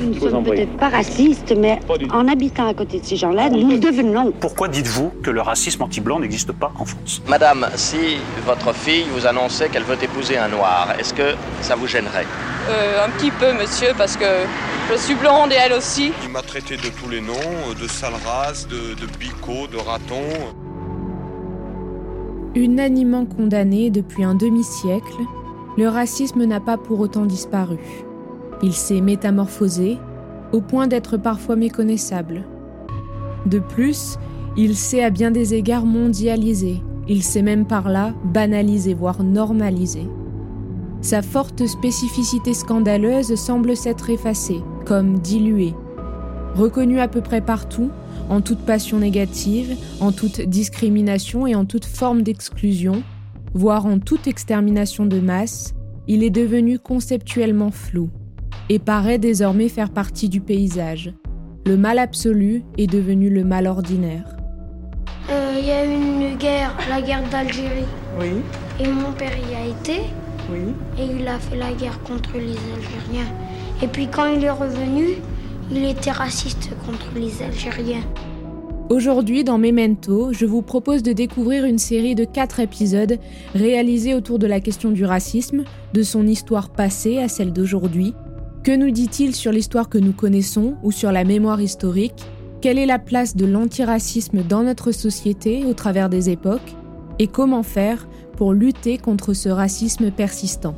Nous ne sommes peut-être pas racistes, mais en habitant à côté de ces gens-là, nous le devenons. Pourquoi dites-vous que le racisme anti-blanc n'existe pas en France? Madame, si votre fille vous annonçait qu'elle veut épouser un noir, est-ce que ça vous gênerait? Euh, un petit peu, monsieur, parce que je suis blonde et elle aussi. Il m'a traité de tous les noms, de sale race, de, de bico, de raton. Unanimement condamné depuis un demi-siècle, le racisme n'a pas pour autant disparu. Il s'est métamorphosé au point d'être parfois méconnaissable. De plus, il s'est à bien des égards mondialisé, il s'est même par là banalisé, voire normalisé. Sa forte spécificité scandaleuse semble s'être effacée, comme diluée. Reconnu à peu près partout, en toute passion négative, en toute discrimination et en toute forme d'exclusion, voire en toute extermination de masse, il est devenu conceptuellement flou et paraît désormais faire partie du paysage. Le mal absolu est devenu le mal ordinaire. Euh, Il y a eu une guerre, la guerre d'Algérie. Oui, Et mon père y a été. oui. Et il a fait la guerre contre les Algériens. Et puis quand il est revenu, il était raciste contre les Algériens. Aujourd'hui, dans Memento, je vous propose de découvrir une série de quatre épisodes réalisés autour de la question du racisme, de son histoire passée à celle d'aujourd'hui. Que nous dit-il sur l'histoire que nous connaissons ou sur la mémoire historique? Quelle est la place de l'antiracisme dans notre société au travers des époques? Et comment faire pour lutter contre ce racisme persistant?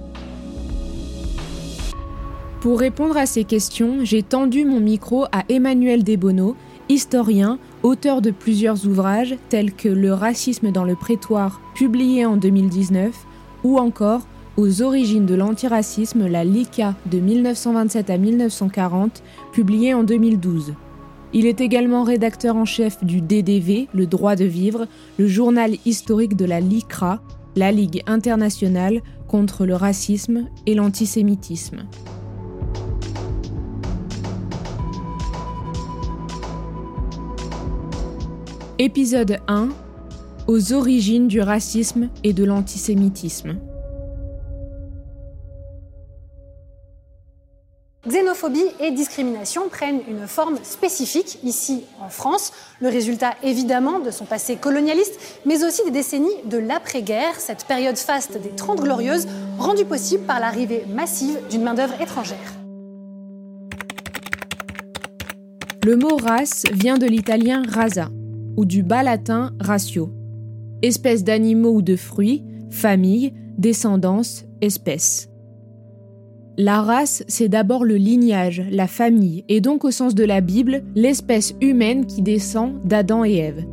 Pour répondre à ces questions, j'ai tendu mon micro à Emmanuel Desbonneau, historien, auteur de plusieurs ouvrages tels que Le racisme dans le prétoire, publié en 2019, ou encore Aux origines de l'antiracisme, la LICA de 1927 à 1940, publié en 2012. Il est également rédacteur en chef du DDV, le droit de vivre, le journal historique de la LICRA, la Ligue internationale contre le racisme et l'antisémitisme. Épisode 1 Aux origines du racisme et de l'antisémitisme. Xénophobie et discrimination prennent une forme spécifique ici en France, le résultat évidemment de son passé colonialiste, mais aussi des décennies de l'après-guerre, cette période faste des Trente Glorieuses, rendue possible par l'arrivée massive d'une main-d'œuvre étrangère. Le mot race vient de l'italien rasa, ou du bas latin ratio. Espèce d'animaux ou de fruits, famille, descendance, espèce. La race, c'est d'abord le lignage, la famille, et donc au sens de la Bible, l'espèce humaine qui descend d'Adam et Ève.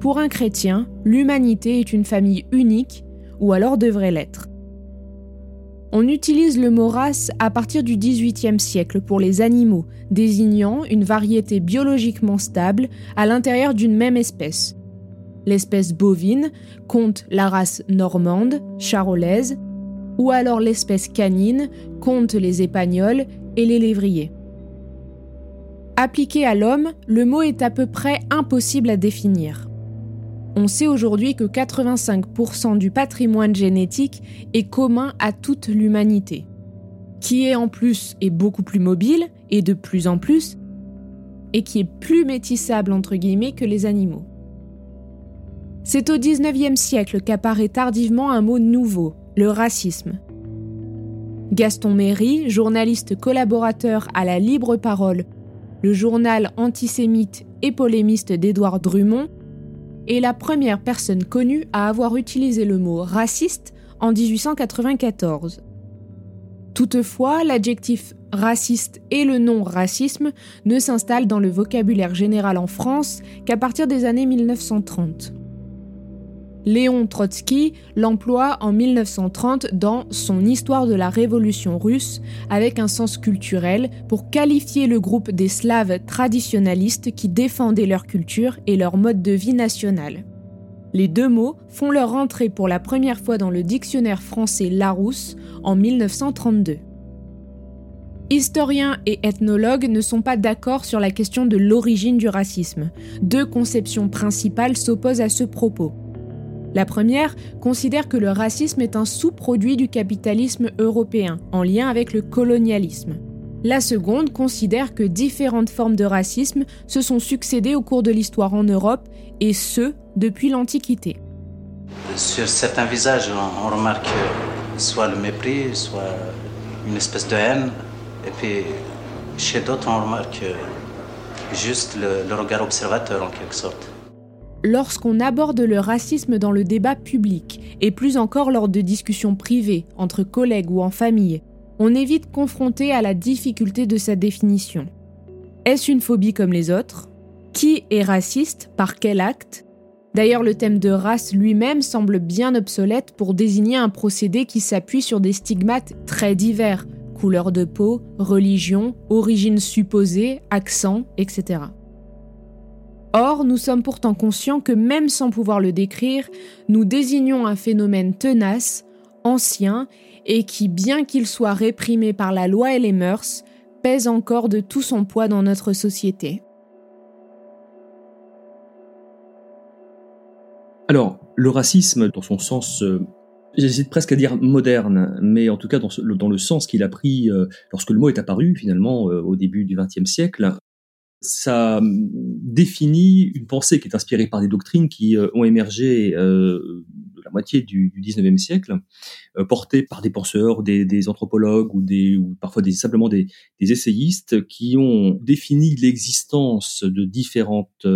Pour un chrétien, l'humanité est une famille unique, ou alors devrait l'être. On utilise le mot race à partir du XVIIIe siècle pour les animaux, désignant une variété biologiquement stable à l'intérieur d'une même espèce. L'espèce bovine compte la race normande, charolaise, ou alors l'espèce canine compte les épagnols et les lévriers. Appliqué à l'homme, le mot est à peu près impossible à définir. On sait aujourd'hui que 85% du patrimoine génétique est commun à toute l'humanité, qui est en plus est beaucoup plus mobile et de plus en plus, et qui est plus métissable que les animaux. C'est au XIXe siècle qu'apparaît tardivement un mot nouveau, le racisme. Gaston Méry, journaliste collaborateur à la Libre Parole, le journal antisémite et polémiste d'Édouard Drummond, est la première personne connue à avoir utilisé le mot raciste en 1894. Toutefois, l'adjectif raciste et le nom racisme ne s'installent dans le vocabulaire général en France qu'à partir des années 1930. Léon Trotsky l'emploie en 1930 dans son Histoire de la Révolution russe avec un sens culturel pour qualifier le groupe des Slaves traditionnalistes qui défendaient leur culture et leur mode de vie national. Les deux mots font leur entrée pour la première fois dans le dictionnaire français Larousse en 1932. Historiens et ethnologues ne sont pas d'accord sur la question de l'origine du racisme. Deux conceptions principales s'opposent à ce propos. La première considère que le racisme est un sous-produit du capitalisme européen, en lien avec le colonialisme. La seconde considère que différentes formes de racisme se sont succédées au cours de l'histoire en Europe, et ce, depuis l'Antiquité. Sur certains visages, on remarque soit le mépris, soit une espèce de haine, et puis chez d'autres, on remarque juste le, le regard observateur en quelque sorte lorsqu'on aborde le racisme dans le débat public, et plus encore lors de discussions privées, entre collègues ou en famille, on est vite confronté à la difficulté de sa définition. Est-ce une phobie comme les autres? Qui est raciste? Par quel acte? D'ailleurs, le thème de race lui-même semble bien obsolète pour désigner un procédé qui s'appuie sur des stigmates très divers, couleur de peau, religion, origine supposée, accent, etc. Or, nous sommes pourtant conscients que même sans pouvoir le décrire, nous désignons un phénomène tenace, ancien, et qui, bien qu'il soit réprimé par la loi et les mœurs, pèse encore de tout son poids dans notre société. Alors, le racisme, dans son sens, euh, j'hésite presque à dire moderne, mais en tout cas dans, le sens qu'il a pris euh, lorsque le mot est apparu, finalement, euh, au début du XXe siècle, ça hum, définit une pensée qui est inspirée par des doctrines qui euh, ont émergé euh, de la moitié du, du 19e siècle, euh, portées par des penseurs, des, anthropologues ou, parfois des, simplement des, des essayistes qui ont défini l'existence de différentes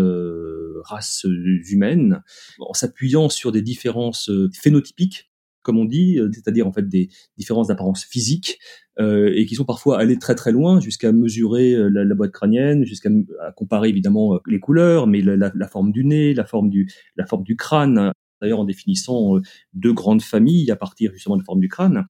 races humaines en s'appuyant sur des différences phénotypiques comme on dit, euh, c'est-à-dire en fait des différences d'apparence physique euh, et qui sont parfois allées très très loin jusqu'à mesurer euh, la, boîte crânienne, jusqu'à comparer évidemment les couleurs, mais la, la, forme du nez, la forme du la forme du crâne. D'ailleurs, en définissant deux grandes familles à partir justement de la forme du crâne.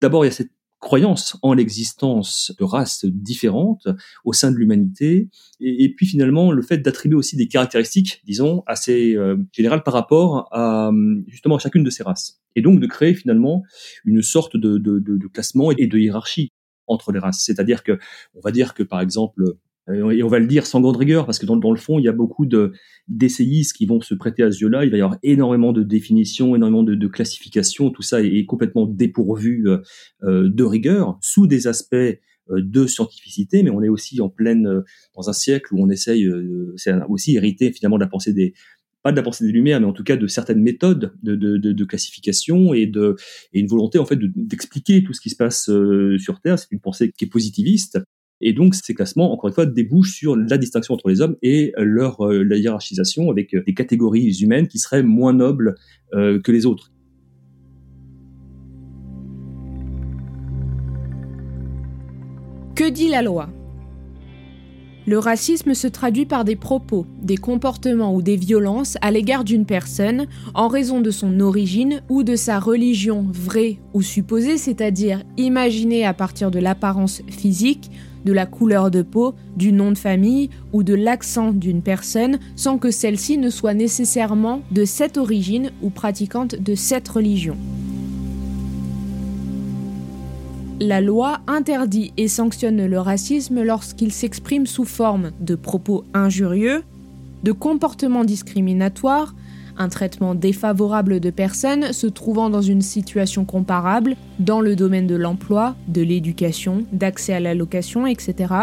D'abord, il y a cette croyance en l'existence de races différentes au sein de l'humanité, et, puis finalement le fait d'attribuer aussi des caractéristiques, disons, assez euh, générales par rapport à justement à chacune de ces races, et donc de créer finalement une sorte de, de, de, classement et de hiérarchie entre les races. C'est-à-dire que, on va dire que par exemple, euh, et on va le dire sans grande rigueur, parce que dans, le fond, il y a beaucoup de d'essayistes qui vont se prêter à ce jeu-là. Il va y avoir énormément de définitions, énormément de, classifications. Tout ça est, complètement dépourvu euh, euh, de rigueur, sous des aspects de scientificité, mais on est aussi en pleine dans un siècle où on essaye, c'est aussi hérité finalement de la pensée des pas de la pensée des Lumières, mais en tout cas de certaines méthodes de, de, de, de classification et, de, et une volonté en fait d'expliquer tout ce qui se passe sur Terre. C'est une pensée qui est positiviste, et donc ces classements, encore une fois, débouchent sur la distinction entre les hommes et leur euh, hiérarchisation avec euh, des catégories humaines qui seraient moins nobles euh, que les autres. Que dit la loi? Le racisme se traduit par des propos, des comportements ou des violences à l'égard d'une personne en raison de son origine ou de sa religion vraie ou supposée, c'est-à-dire imaginée à partir de l'apparence physique, de la couleur de peau, du nom de famille ou de l'accent d'une personne sans que celle-ci ne soit nécessairement de cette origine ou pratiquante de cette religion. La loi interdit et sanctionne le racisme lorsqu'il s'exprime sous forme de propos injurieux, de comportements discriminatoires, un traitement défavorable de personnes se trouvant dans une situation comparable dans le domaine de l'emploi, de l'éducation, d'accès à la location, etc.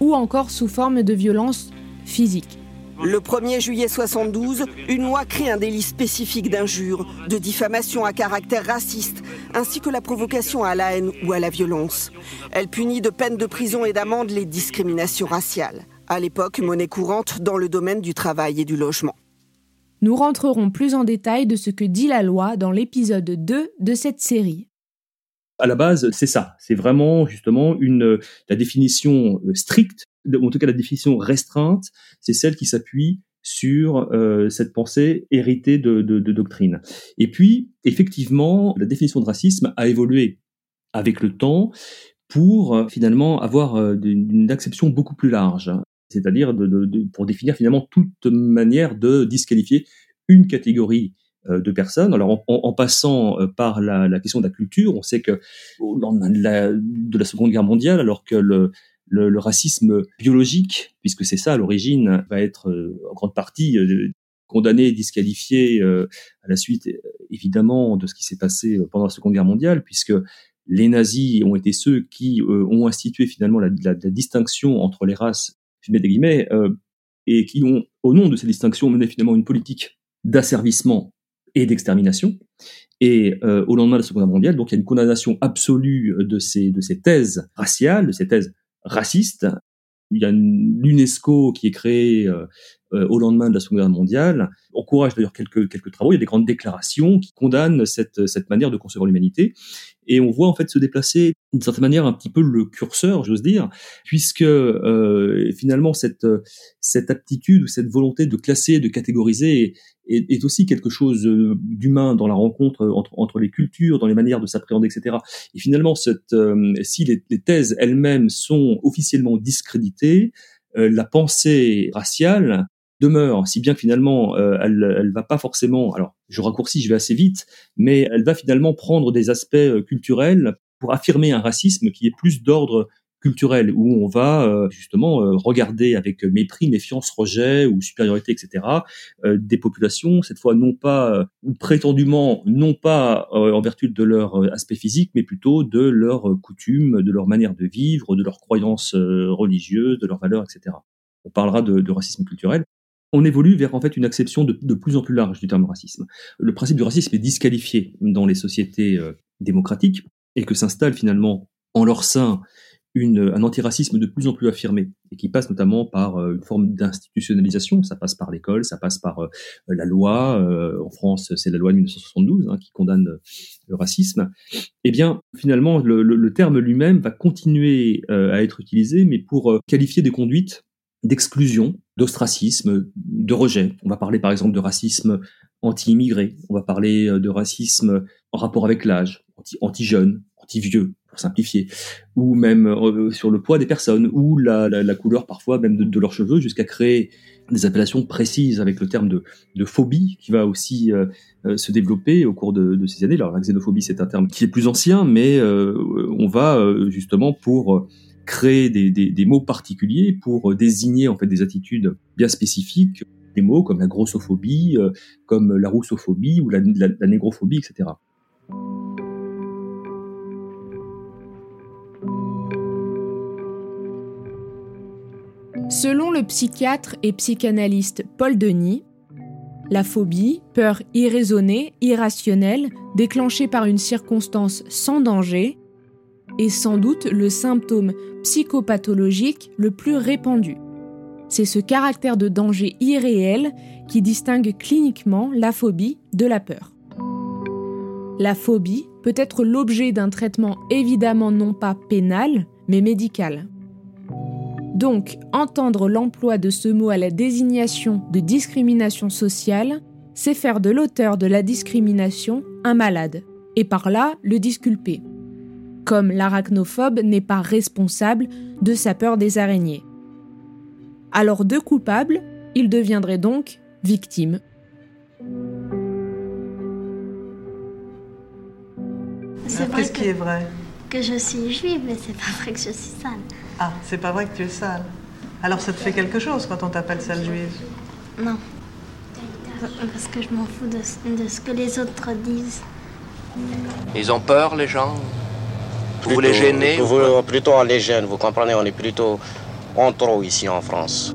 Ou encore sous forme de violence physique. Le 1er juillet 72, une loi crée un délit spécifique d'injure, de diffamation à caractère raciste, ainsi que la provocation à la haine ou à la violence. Elle punit de peines de prison et d'amende les discriminations raciales, à l'époque monnaie courante dans le domaine du travail et du logement. Nous rentrerons plus en détail de ce que dit la loi dans l'épisode 2 de cette série. À la base, c'est ça. C'est vraiment justement une, la définition euh, stricte en tout cas la définition restreinte, c'est celle qui s'appuie sur euh, cette pensée héritée de, doctrine. Et puis, effectivement, la définition de racisme a évolué avec le temps pour euh, finalement avoir euh, une acception beaucoup plus large, c'est-à-dire de, pour définir finalement toute manière de disqualifier une catégorie de personnes. Alors, en, en passant par la, la, question de la culture, on sait que au lendemain de la, de la Seconde Guerre mondiale, alors que le, le, racisme biologique, puisque c'est ça à l'origine, va être euh, en grande partie euh, condamné, disqualifié euh, à la suite évidemment de ce qui s'est passé pendant la Seconde Guerre mondiale, puisque les nazis ont été ceux qui ont institué finalement la, distinction entre les races, guillemets, et qui ont, au nom de ces distinctions, mené finalement une politique d'asservissement et d'extermination. Et au lendemain de la Seconde Guerre mondiale, donc il y a une condamnation absolue de ces, de ces thèses raciales, de ces thèses raciste. Il y a l'UNESCO qui est créée euh, euh, au lendemain de la Seconde Guerre mondiale, encourage d'ailleurs quelques, quelques travaux, il y a des grandes déclarations qui condamnent cette, cette manière de concevoir l'humanité. Et on voit en fait se déplacer d'une certaine manière un petit peu le curseur, j'ose dire, puisque euh, finalement cette, cette aptitude ou cette volonté de classer, de catégoriser est, est aussi quelque chose euh, d'humain dans la rencontre entre, entre, les cultures, dans les manières de s'appréhender, etc. Et finalement, cette, euh, si les, les thèses elles-mêmes sont officiellement discréditées, la pensée raciale demeure, si bien que finalement euh, elle, elle va pas forcément, alors je raccourcis, je vais assez vite, mais elle va finalement prendre des aspects euh, culturels pour affirmer un racisme qui est plus d'ordre culturel, où on va euh, justement regarder avec mépris, méfiance, rejet ou supériorité, etc. des populations, cette fois non pas ou prétendument non pas en vertu de leur aspect physique, mais plutôt de leurs coutumes, de leur manière de vivre, de leurs croyances religieuses, de leurs valeurs, etc. On parlera de, de racisme culturel on évolue vers en fait une acception de, plus en plus large du terme racisme. Le principe du racisme est disqualifié dans les sociétés euh, démocratiques et que s'installe finalement en leur sein un antiracisme de plus en plus affirmé et qui passe notamment par euh, une forme d'institutionnalisation. Ça passe par l'école, ça passe par euh, la loi. en France, c'est la loi de 1972 hein, qui condamne le racisme. Eh bien, finalement, le terme lui-même va continuer à être utilisé, mais pour qualifier des conduites d'exclusion, d'ostracisme, de rejet. On va parler par exemple de racisme anti-immigré, on va parler euh, de racisme en rapport avec l'âge, anti-jeune, anti-vieux, pour simplifier, ou même euh, sur le poids des personnes, ou la, couleur parfois même de, leurs cheveux, jusqu'à créer des appellations précises avec le terme de, phobie qui va aussi euh, se développer au cours de, ces années. Alors la xénophobie c'est un terme qui est plus ancien, mais on va justement pour créer des, mots particuliers pour euh, désigner en fait des attitudes bien spécifiques, des mots comme la grossophobie, euh, comme la roussophobie ou la, négrophobie, etc. Selon le psychiatre et psychanalyste Paul Denis, la phobie, peur irraisonnée, irrationnelle, déclenchée par une circonstance sans danger, est sans doute le symptôme psychopathologique le plus répandu. C'est ce caractère de danger irréel qui distingue cliniquement la phobie de la peur. La phobie peut être l'objet d'un traitement évidemment non pas pénal, mais médical. Donc, entendre l'emploi de ce mot à la désignation de discrimination sociale, c'est faire de l'auteur de la discrimination un malade, et par là le disculper comme l'arachnophobe n'est pas responsable de sa peur des araignées. Alors de coupable, il deviendrait donc victime. C'est vrai ce qui est vrai? Que je suis juive, mais c'est pas vrai que je suis sale. Ah, c'est pas vrai que tu es sale. Alors ça te fait quelque chose quand on t'appelle sale juive? Non. parce que je m'en fous de, ce que les autres disent. Ils ont peur, les gens? Vous les gênez Plutôt on les gêne, vous comprenez, on est plutôt en trop ici en France.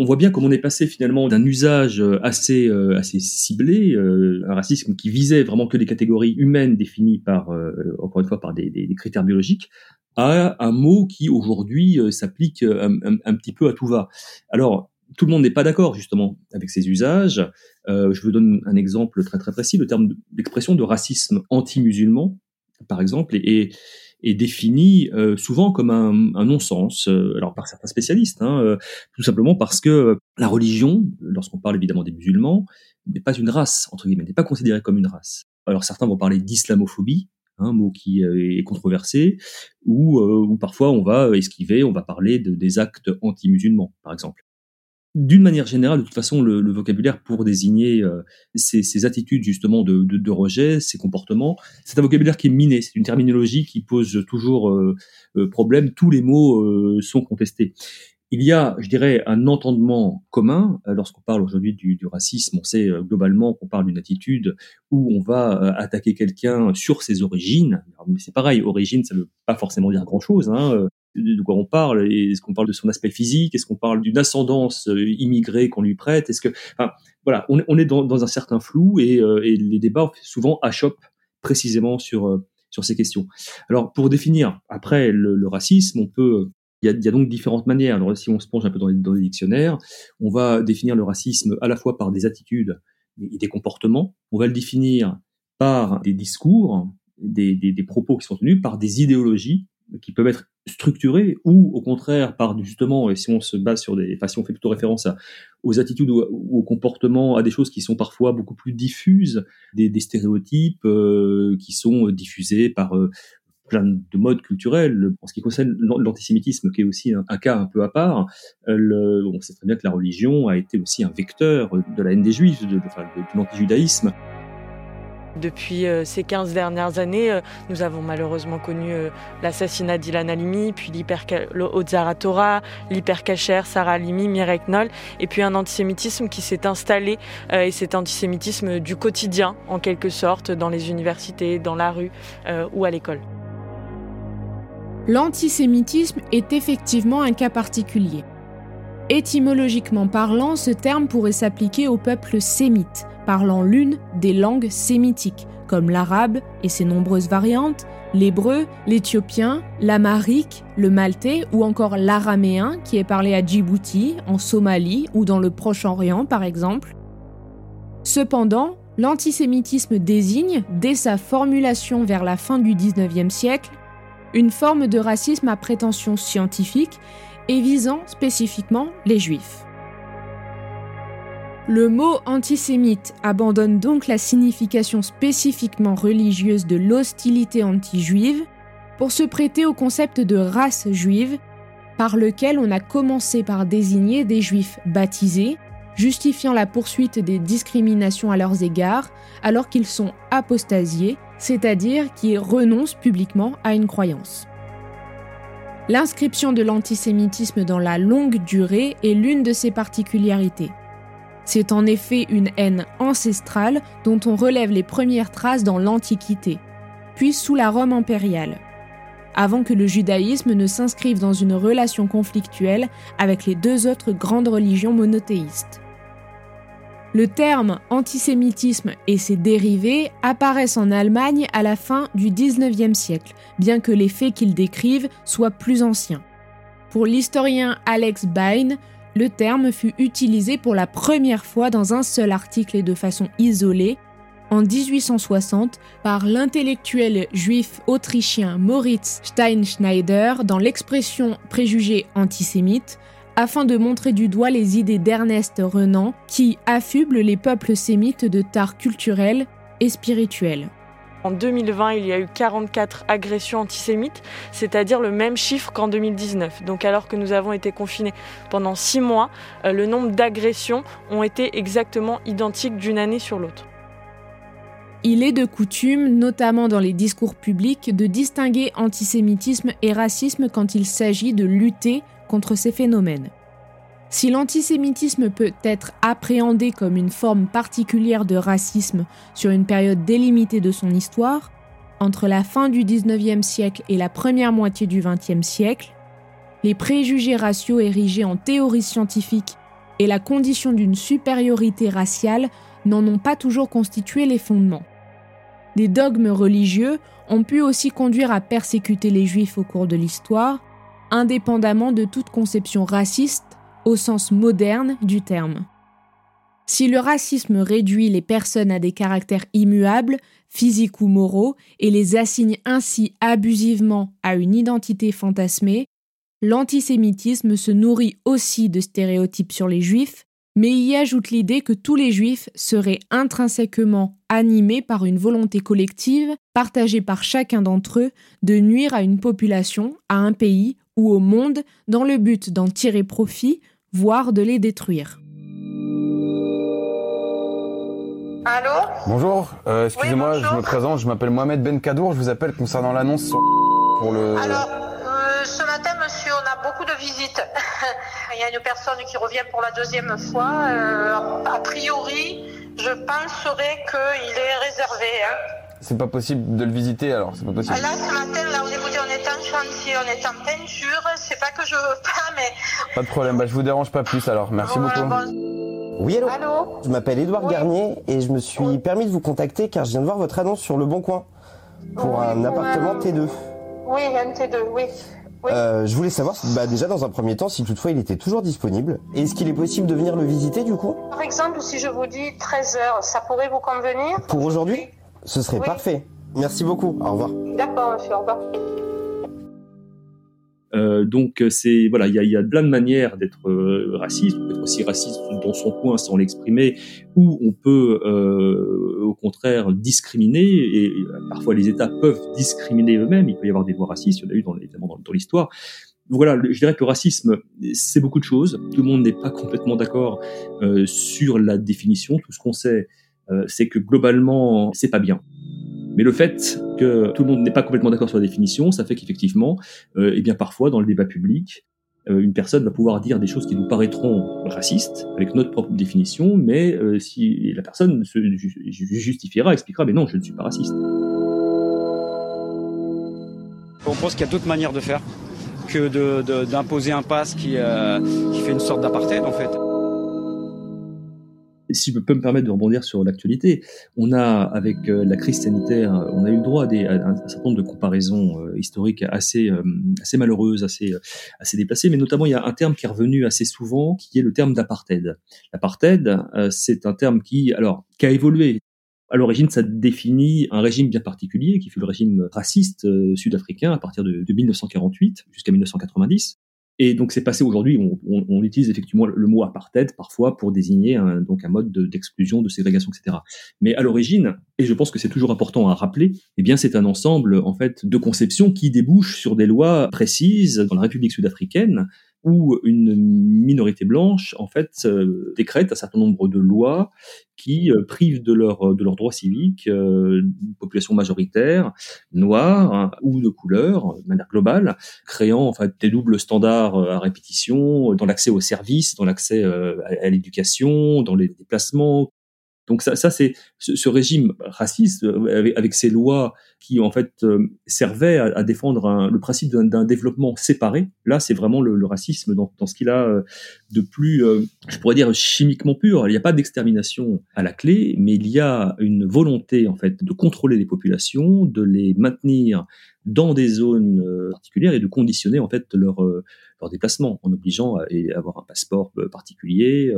on voit bien comment on est passé finalement d'un usage euh, assez euh, assez ciblé, euh, un racisme qui visait vraiment que des catégories humaines définies par encore une fois par des, critères biologiques, à un mot qui aujourd'hui s'applique un, petit peu à tout va. Alors tout le monde n'est pas d'accord justement avec ces usages. je vous donne un exemple très très précis, le terme d'expression de racisme anti-musulman, par exemple, est défini euh, souvent comme un, un non-sens, euh, alors par certains spécialistes, hein, euh, tout simplement parce que la religion, lorsqu'on parle évidemment des musulmans, n'est pas une race, entre guillemets, n'est pas considérée comme une race. Alors certains vont parler d'islamophobie, un hein, mot qui est controversé, ou, ou parfois on va esquiver, on va parler de, des actes anti-musulmans, par exemple d'une manière générale, de toute façon, le, vocabulaire pour désigner euh, ces, attitudes justement de, rejet, ces comportements, c'est un vocabulaire qui est miné, c'est une terminologie qui pose toujours euh, euh, problème. Tous les mots sont contestés. Il y a, je dirais, un entendement commun lorsqu'on parle aujourd'hui du, racisme. On sait globalement qu'on parle d'une attitude où on va attaquer quelqu'un sur ses origines. c'est pareil, origine, ça ne veut pas forcément dire grand-chose. Hein de quoi on parle Est-ce qu'on parle de son aspect physique? Est-ce qu'on parle d'une ascendance euh, immigrée qu'on lui prête? Est-ce que, enfin, voilà, on, on est dans, dans, un certain flou et, euh, et, les débats souvent achoppent précisément sur euh, sur ces questions. Alors, pour définir après le, le racisme, on peut il y, a, il y, a, donc différentes manières. Alors, si on se plonge un peu dans les, dans les, dictionnaires, on va définir le racisme à la fois par des attitudes et des comportements. On va le définir par des discours, des, des, des propos qui sont tenus, par des idéologies qui peuvent être structurés ou au contraire par justement et si on se base sur des enfin si on fait plutôt référence aux attitudes ou, aux comportements à des choses qui sont parfois beaucoup plus diffuses des, stéréotypes euh, qui sont diffusés par euh, plein de modes culturels. En ce qui concerne l'antisémitisme, qui est aussi un, cas un peu à part, euh, on sait très bien que la religion a été aussi un vecteur de la haine des juifs, de, de l'antijudaïsme. Depuis euh, ces 15 dernières années, euh, nous avons malheureusement connu euh, l'assassinat d'Ilan Halimi, puis l'Ozara Torah, l'hypercacher Sarah Halimi, Mireille Knoll, et puis un antisémitisme qui s'est installé, et cet antisémitisme du quotidien, en quelque sorte, dans les universités, dans la rue ou à l'école. L'antisémitisme est effectivement un cas particulier. Étymologiquement parlant, ce terme pourrait s'appliquer au peuple sémite, parlant l'une des langues sémitiques, comme l'arabe et ses nombreuses variantes, l'hébreu, l'éthiopien, l'amarique, le maltais ou encore l'araméen qui est parlé à Djibouti, en Somalie ou dans le Proche-Orient par exemple. Cependant, l'antisémitisme désigne, dès sa formulation vers la fin du XIXe siècle, une forme de racisme à prétention scientifique et visant spécifiquement les juifs. Le mot antisémite abandonne donc la signification spécifiquement religieuse de l'hostilité anti-juive pour se prêter au concept de race juive par lequel on a commencé par désigner des juifs baptisés, justifiant la poursuite des discriminations à leurs égards alors qu'ils sont apostasiés, c'est-à-dire qui renoncent publiquement à une croyance. L'inscription de l'antisémitisme dans la longue durée est l'une de ses particularités. C'est en effet une haine ancestrale dont on relève les premières traces dans l'Antiquité, puis sous la Rome impériale, avant que le judaïsme ne s'inscrive dans une relation conflictuelle avec les deux autres grandes religions monothéistes. Le terme antisémitisme et ses dérivés apparaissent en Allemagne à la fin du XIXe siècle, bien que les faits qu'ils décrivent soient plus anciens. Pour l'historien Alex Bain, le terme fut utilisé pour la première fois dans un seul article et de façon isolée en 1860 par l'intellectuel juif autrichien Moritz Steinschneider dans l'expression préjugé antisémite afin de montrer du doigt les idées d'Ernest Renan qui affublent les peuples sémites de tares culturelles et spirituelles. En 2020, il y a eu 44 agressions antisémites, c'est-à-dire le même chiffre qu'en 2019. Donc alors que nous avons été confinés pendant six mois, euh, le nombre d'agressions ont été exactement identiques d'une année sur l'autre. Il est de coutume, notamment dans les discours publics, de distinguer antisémitisme et racisme quand il s'agit de lutter contre ces phénomènes. Si l'antisémitisme peut être appréhendé comme une forme particulière de racisme sur une période délimitée de son histoire, entre la fin du XIXe siècle et la première moitié du XXe siècle, les préjugés raciaux érigés en théorie scientifique et la condition d'une supériorité raciale n'en ont pas toujours constitué les fondements. Des dogmes religieux ont pu aussi conduire à persécuter les juifs au cours de l'histoire, indépendamment de toute conception raciste au sens moderne du terme. Si le racisme réduit les personnes à des caractères immuables, physiques ou moraux, et les assigne ainsi abusivement à une identité fantasmée, l'antisémitisme se nourrit aussi de stéréotypes sur les juifs, mais y ajoute l'idée que tous les juifs seraient intrinsèquement animés par une volonté collective, partagée par chacun d'entre eux, de nuire à une population, à un pays ou au monde dans le but d'en tirer profit, voire de les détruire. Allô? Bonjour, euh, excusez-moi, je me présente, je m'appelle Mohamed Ben Kadour, je vous appelle concernant l'annonce sur pour le... Alors, euh, ce matin, monsieur, on a beaucoup de visites. Il y a une personne qui revient pour la deuxième fois. Euh, a priori, je penserais qu'il est réservé. Hein. C'est pas possible de le visiter alors, c'est pas possible. Là, ce matin, là, écoutez, on est en chantier, on est en peinture. C'est pas que je veux pas, mais. Pas de problème, bah, je vous dérange pas plus alors, merci beaucoup. Oui, allô, Je m'appelle Édouard Garnier et je me suis permis de vous contacter car je viens de voir votre annonce sur Le Bon Coin pour un appartement T2. Oui, un T2, oui. Euh, je voulais savoir, bah, déjà dans un premier temps, si toutefois il était toujours disponible. Est-ce qu'il est possible de venir le visiter du coup? Par exemple, si je vous dis 13 heures, ça pourrait vous convenir? Pour aujourd'hui? Ce serait parfait. Merci beaucoup. Au revoir. D'accord, monsieur. Au revoir. Euh, donc c'est voilà, il y a, y a plein de manières d'être euh, raciste. On peut être aussi raciste dans son coin sans l'exprimer, ou on peut euh, au contraire discriminer. Et, parfois les États peuvent discriminer eux-mêmes. Il peut y avoir des voies racistes. Il y en a eu dans, évidemment dans, dans l'histoire. Voilà, je dirais que le racisme, c'est beaucoup de choses. Tout le monde n'est pas complètement d'accord euh, sur la définition. Tout ce qu'on sait, euh, c'est que globalement, c'est pas bien. Mais le fait que tout le monde n'est pas complètement d'accord sur la définition, ça fait qu'effectivement, euh, eh bien parfois dans le débat public, euh, une personne va pouvoir dire des choses qui nous paraîtront racistes avec notre propre définition, mais euh, si la personne se justifiera, expliquera, mais non, je ne suis pas raciste. On pense qu'il y a d'autres manières de faire que d'imposer un pass qui, qui fait une sorte d'apartheid en fait si je peux me permettre de rebondir sur l'actualité, on a, avec euh, la crise sanitaire, on a eu le droit à, un, certain nombre de comparaisons euh, historiques assez, euh, assez malheureuses, assez, assez déplacées, mais notamment il y a un terme qui est revenu assez souvent, qui est le terme d'apartheid. L'apartheid, c'est un terme qui, alors, qui a évolué. À l'origine, ça définit un régime bien particulier, qui fut le régime raciste sud-africain à partir de 1948 jusqu'à 1990. Et donc c'est passé aujourd'hui, on, on, on, utilise effectivement le mot apartheid parfois pour désigner un, donc un mode d'exclusion, de, ségrégation, etc. Mais à l'origine, et je pense que c'est toujours important à rappeler, eh bien c'est un ensemble en fait de conceptions qui débouchent sur des lois précises dans la République sud-africaine où une minorité blanche en fait euh, décrète un certain nombre de lois qui euh, privent de leurs de leurs droits civiques euh, une population majoritaire noire hein, ou de couleur de manière globale, créant en fait des doubles standards à répétition dans l'accès aux services, dans l'accès à l'éducation, dans les déplacements, donc ça, ça c'est ce, régime raciste avec, avec, ces lois qui en fait euh, servaient à, défendre le principe d'un développement séparé. Là, c'est vraiment le, racisme dans, ce qu'il a euh, de plus, euh, je pourrais dire chimiquement pur. Il n'y a pas d'extermination à la clé, mais il y a une volonté en fait de contrôler les populations, de les maintenir dans des zones particulières et de conditionner en fait leur leur déplacement en obligeant à, avoir un passeport particulier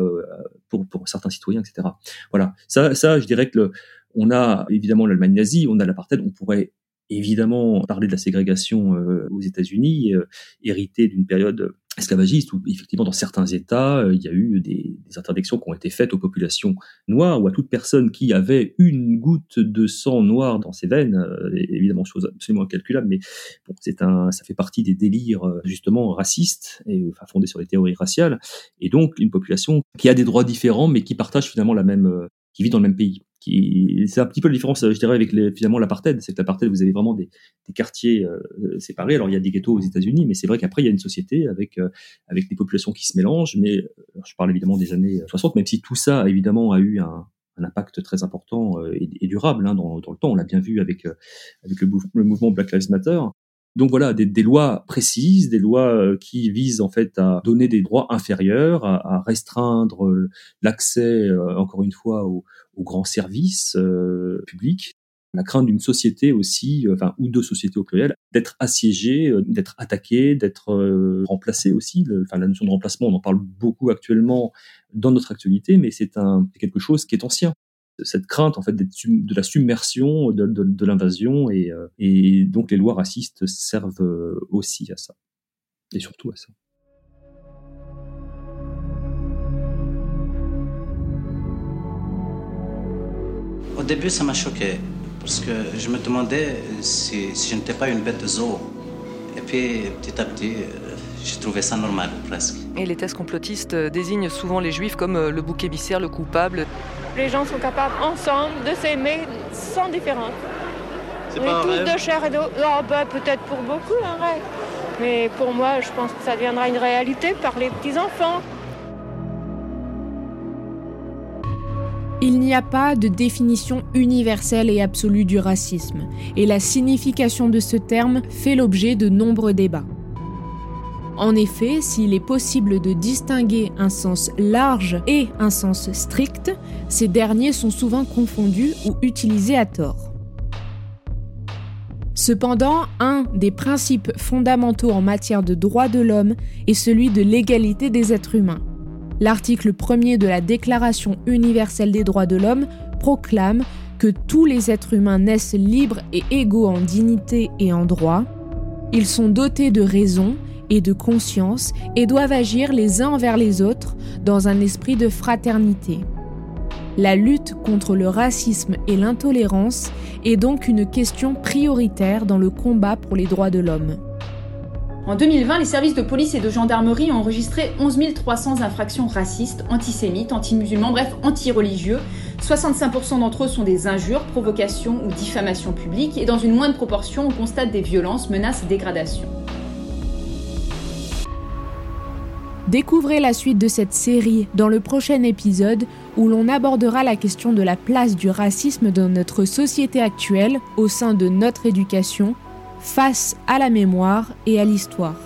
pour, pour certains citoyens, etc. Voilà, ça, je dirais que on a évidemment l'Allemagne nazie, on a l'apartheid, on pourrait évidemment parler de la ségrégation euh, aux États-Unis, euh, héritée d'une période esclavagiste où effectivement dans certains États euh, il y a eu des, des, interdictions qui ont été faites aux populations noires ou à toute personne qui avait une goutte de sang noir dans ses veines, évidemment chose absolument incalculable, mais bon c'est un, ça fait partie des délires justement racistes et enfin fondés sur les théories raciales et donc une population qui a des droits différents mais qui partage finalement la même qui vit dans le même pays. Qui c'est un petit peu la différence, je dirais, avec les, finalement l'apartheid. C'est que l'apartheid, vous avez vraiment des, des quartiers euh, séparés. Alors il y a des ghettos aux États-Unis, mais c'est vrai qu'après il y a une société avec euh, avec des populations qui se mélangent. Mais je parle évidemment des années 60, même si tout ça évidemment a eu un, un impact très important et, durable hein, dans, dans, le temps. On l'a bien vu avec avec le, mouvement Black Lives Matter. Donc voilà, des, lois précises, des lois qui visent en fait à donner des droits inférieurs, à, restreindre l'accès, encore une fois, aux, grands services euh, publics. La crainte d'une société aussi, euh, enfin ou de sociétés au pluriel, d'être assiégée, euh, d'être attaquée, d'être remplacée aussi. enfin, la notion de remplacement, on en parle beaucoup actuellement dans notre actualité, mais c'est un quelque chose qui est ancien cette crainte en fait de la submersion, de, l'invasion et, et donc les lois racistes servent aussi à ça et surtout à ça. Au début, ça m'a choqué parce que je me demandais si, si je n'étais pas une bête de zoo. Et puis, petit à petit, euh, j'ai trouvé ça normal, presque. Et les thèses complotistes désignent souvent les juifs comme euh, le bouc émissaire, le coupable. Les gens sont capables ensemble de s'aimer sans différence. C'est On pas un est rêve tous de chair et d'eau. Oh, bah, peut-être pour beaucoup un rêve. Mais pour moi, je pense que ça deviendra une réalité par les petits-enfants. Il n'y a pas de définition universelle et absolue du racisme, et la signification de ce terme fait l'objet de nombreux débats. En effet, s'il est possible de distinguer un sens large et un sens strict, ces derniers sont souvent confondus ou utilisés à tort. Cependant, un des principes fondamentaux en matière de droits de l'homme est celui de l'égalité des êtres humains. L'article 1er de la Déclaration universelle des droits de l'homme proclame que tous les êtres humains naissent libres et égaux en dignité et en droit. Ils sont dotés de raison et de conscience et doivent agir les uns envers les autres dans un esprit de fraternité. La lutte contre le racisme et l'intolérance est donc une question prioritaire dans le combat pour les droits de l'homme. En 2020, les services de police et de gendarmerie ont enregistré 11 300 infractions racistes, antisémites, anti-musulmans, bref, anti-religieux. 65% d'entre eux sont des injures, provocations ou diffamations publiques, et dans une moindre proportion, on constate des violences, menaces dégradations. Découvrez la suite de cette série dans le prochain épisode où l'on abordera la question de la place du racisme dans notre société actuelle au sein de notre éducation face à la mémoire et à l'histoire.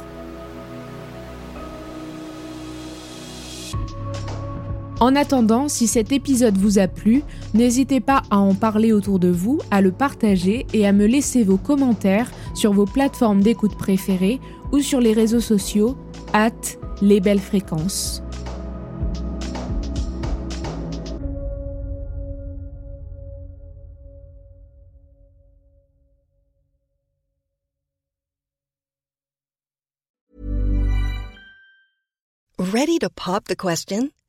En attendant, si cet épisode vous a plu, n'hésitez pas à en parler autour de vous, à le partager et à me laisser vos commentaires sur vos plateformes d'écoute préférées ou sur les réseaux sociaux, les belles fréquences. Ready to pop the question?